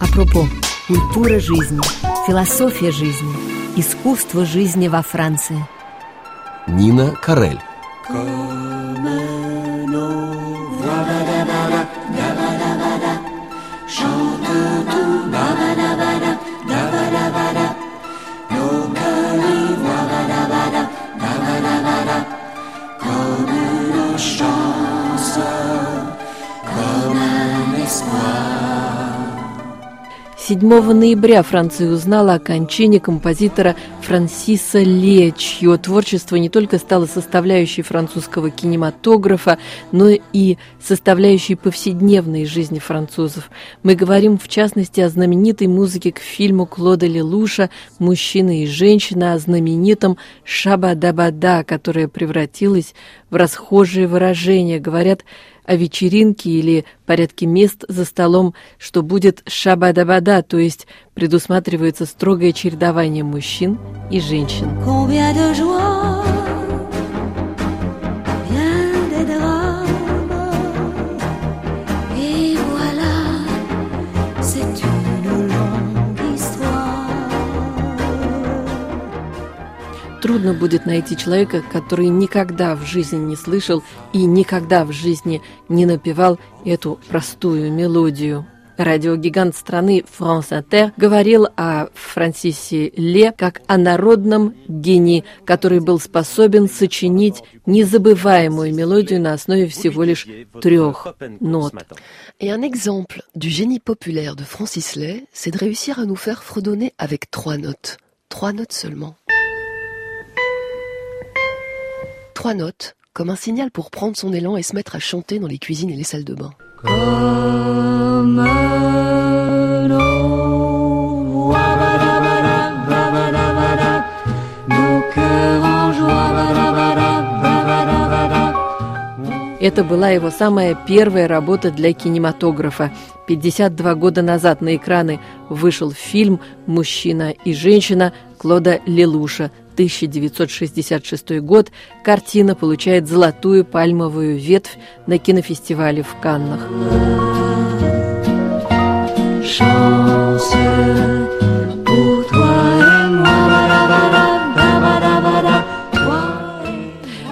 Апропо, культура жизни, философия жизни, искусство жизни во Франции. Нина Карель. 7 ноября Франция узнала о кончине композитора Франсиса Ле, чье творчество не только стало составляющей французского кинематографа, но и составляющей повседневной жизни французов. Мы говорим в частности о знаменитой музыке к фильму Клода Лелуша «Мужчина и женщина», о знаменитом «Шаба-даба-да», которое превратилось в расхожее выражение. Говорят, о вечеринке или порядке мест за столом, что будет шабадабада, то есть предусматривается строгое чередование мужчин и женщин. Трудно будет найти человека, который никогда в жизни не слышал и никогда в жизни не напевал эту простую мелодию. Радиогигант страны France Inter говорил о Франсисе Ле как о народном гении, который был способен сочинить незабываемую мелодию на основе всего лишь трех нот. Et un exemple du génie populaire de Francis Lay, c'est de réussir à nous faire fredonner avec trois notes. Trois notes seulement. Trois notes, comme un signal pour prendre son élan et se mettre à chanter dans les cuisines et les salles de bain. Это была его самая первая работа для кинематографа. 52 года назад на экраны вышел фильм «Мужчина и женщина» Клода Лелуша, 1966 год. Картина получает золотую пальмовую ветвь на кинофестивале в Каннах.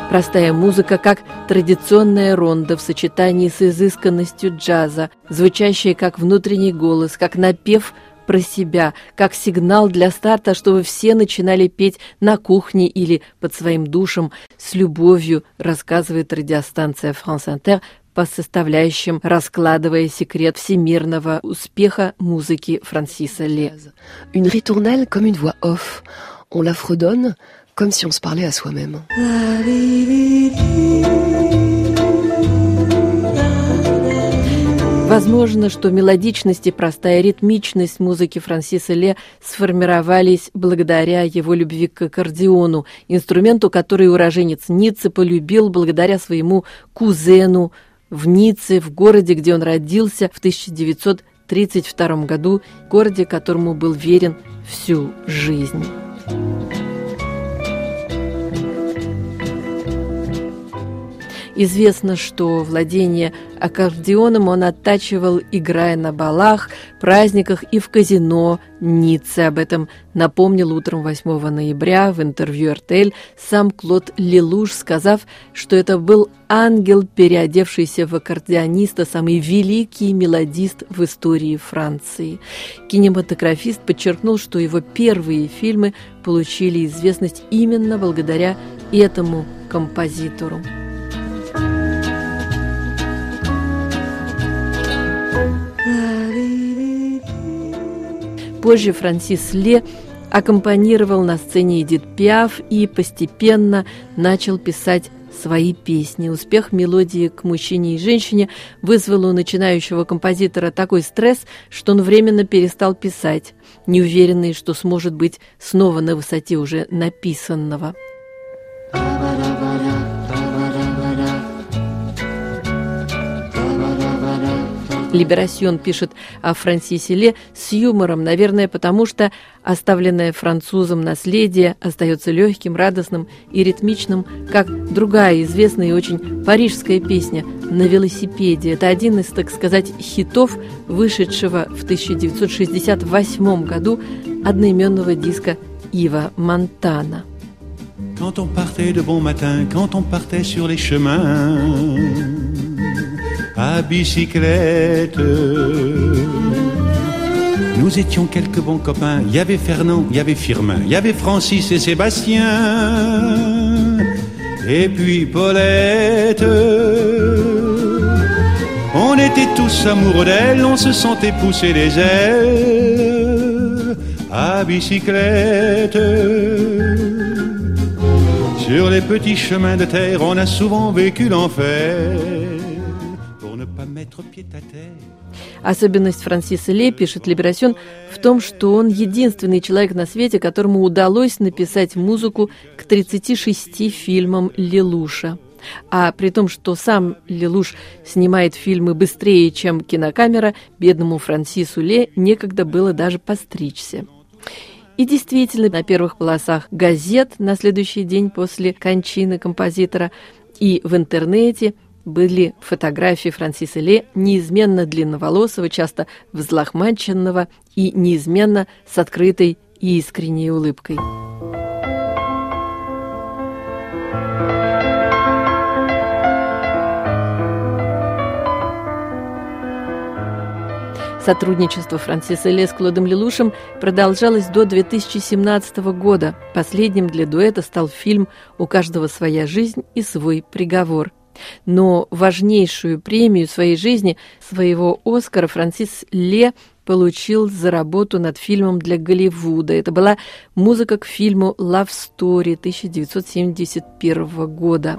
Простая музыка, как традиционная ронда в сочетании с изысканностью джаза, звучащая как внутренний голос, как напев про себя, как сигнал для старта, чтобы все начинали петь на кухне или под своим душем с любовью, рассказывает радиостанция France Inter по составляющим, раскладывая секрет всемирного успеха музыки Франсиса Ле. Une ritournelle comme une voix off. On la fredonne comme si on se parlait à soi-même. Возможно, что мелодичность и простая ритмичность музыки Франсиса Ле сформировались благодаря его любви к аккордеону, инструменту, который уроженец Ниццы полюбил благодаря своему кузену в Ницце, в городе, где он родился в 1932 году, городе, которому был верен всю жизнь. Известно, что владение аккордеоном он оттачивал, играя на балах, праздниках и в казино Ниццы. Об этом напомнил утром 8 ноября в интервью «РТЛ» сам Клод Лелуш, сказав, что это был ангел, переодевшийся в аккордеониста, самый великий мелодист в истории Франции. Кинематографист подчеркнул, что его первые фильмы получили известность именно благодаря этому композитору. Позже Франсис Ле аккомпанировал на сцене Эдит Пиаф и постепенно начал писать свои песни. Успех мелодии к мужчине и женщине вызвал у начинающего композитора такой стресс, что он временно перестал писать, неуверенный, что сможет быть снова на высоте уже написанного. Либерасьон пишет о Франсисе Ле с юмором, наверное, потому что оставленное французом наследие остается легким, радостным и ритмичным, как другая известная и очень парижская песня «На велосипеде». Это один из, так сказать, хитов, вышедшего в 1968 году одноименного диска Ива Монтана. Quand on partait de bon matin, quand on partait sur les chemins, à bicyclette. Nous étions quelques bons copains. Il y avait Fernand, il y avait Firmin, il y avait Francis et Sébastien. Et puis Paulette. On était tous amoureux d'elle, on se sentait pousser les ailes à bicyclette. Sur les petits chemins de terre, on a souvent vécu l'enfer. Особенность Франсиса Ле, пишет Либерасьон, в том, что он единственный человек на свете, которому удалось написать музыку к 36 фильмам Лелуша. А при том, что сам Лелуш снимает фильмы быстрее, чем кинокамера, бедному Франсису Ле некогда было даже постричься. И действительно, на первых полосах газет на следующий день после кончины композитора и в интернете – были фотографии Франсиса Ле, неизменно длинноволосого, часто взлохмаченного и неизменно с открытой и искренней улыбкой. Сотрудничество Франсиса Ле с Клодом Лелушем продолжалось до 2017 года. Последним для дуэта стал фильм «У каждого своя жизнь и свой приговор», но важнейшую премию своей жизни, своего Оскара, Франсис Ле получил за работу над фильмом для Голливуда. Это была музыка к фильму «Love Story» 1971 года.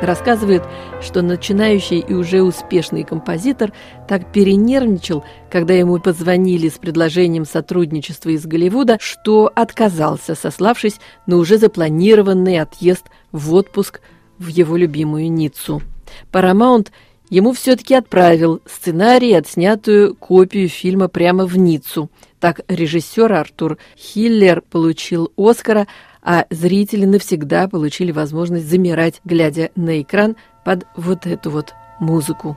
Рассказывает, что начинающий и уже успешный композитор так перенервничал, когда ему позвонили с предложением сотрудничества из Голливуда, что отказался, сославшись на уже запланированный отъезд в отпуск в его любимую Ниццу. Paramount ему все-таки отправил сценарий, отснятую копию фильма прямо в Ниццу. Так режиссер Артур Хиллер получил Оскара, а зрители навсегда получили возможность замирать, глядя на экран под вот эту вот музыку.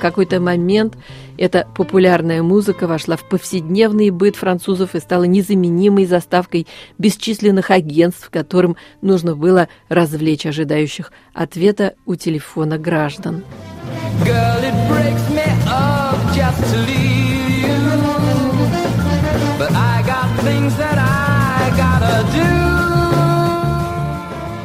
Какой-то момент эта популярная музыка вошла в повседневный быт французов и стала незаменимой заставкой бесчисленных агентств, которым нужно было развлечь ожидающих ответа у телефона граждан.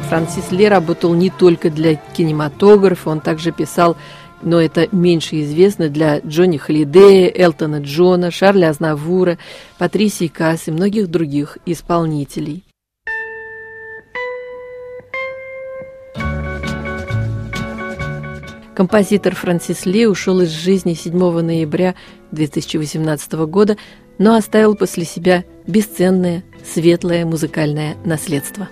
Франсис Ли работал не только для кинематографа, он также писал но это меньше известно для Джонни Холидея, Элтона Джона, Шарля Азнавура, Патрисии Касс и многих других исполнителей. Композитор Франсис Ли ушел из жизни 7 ноября 2018 года, но оставил после себя бесценное, светлое музыкальное наследство.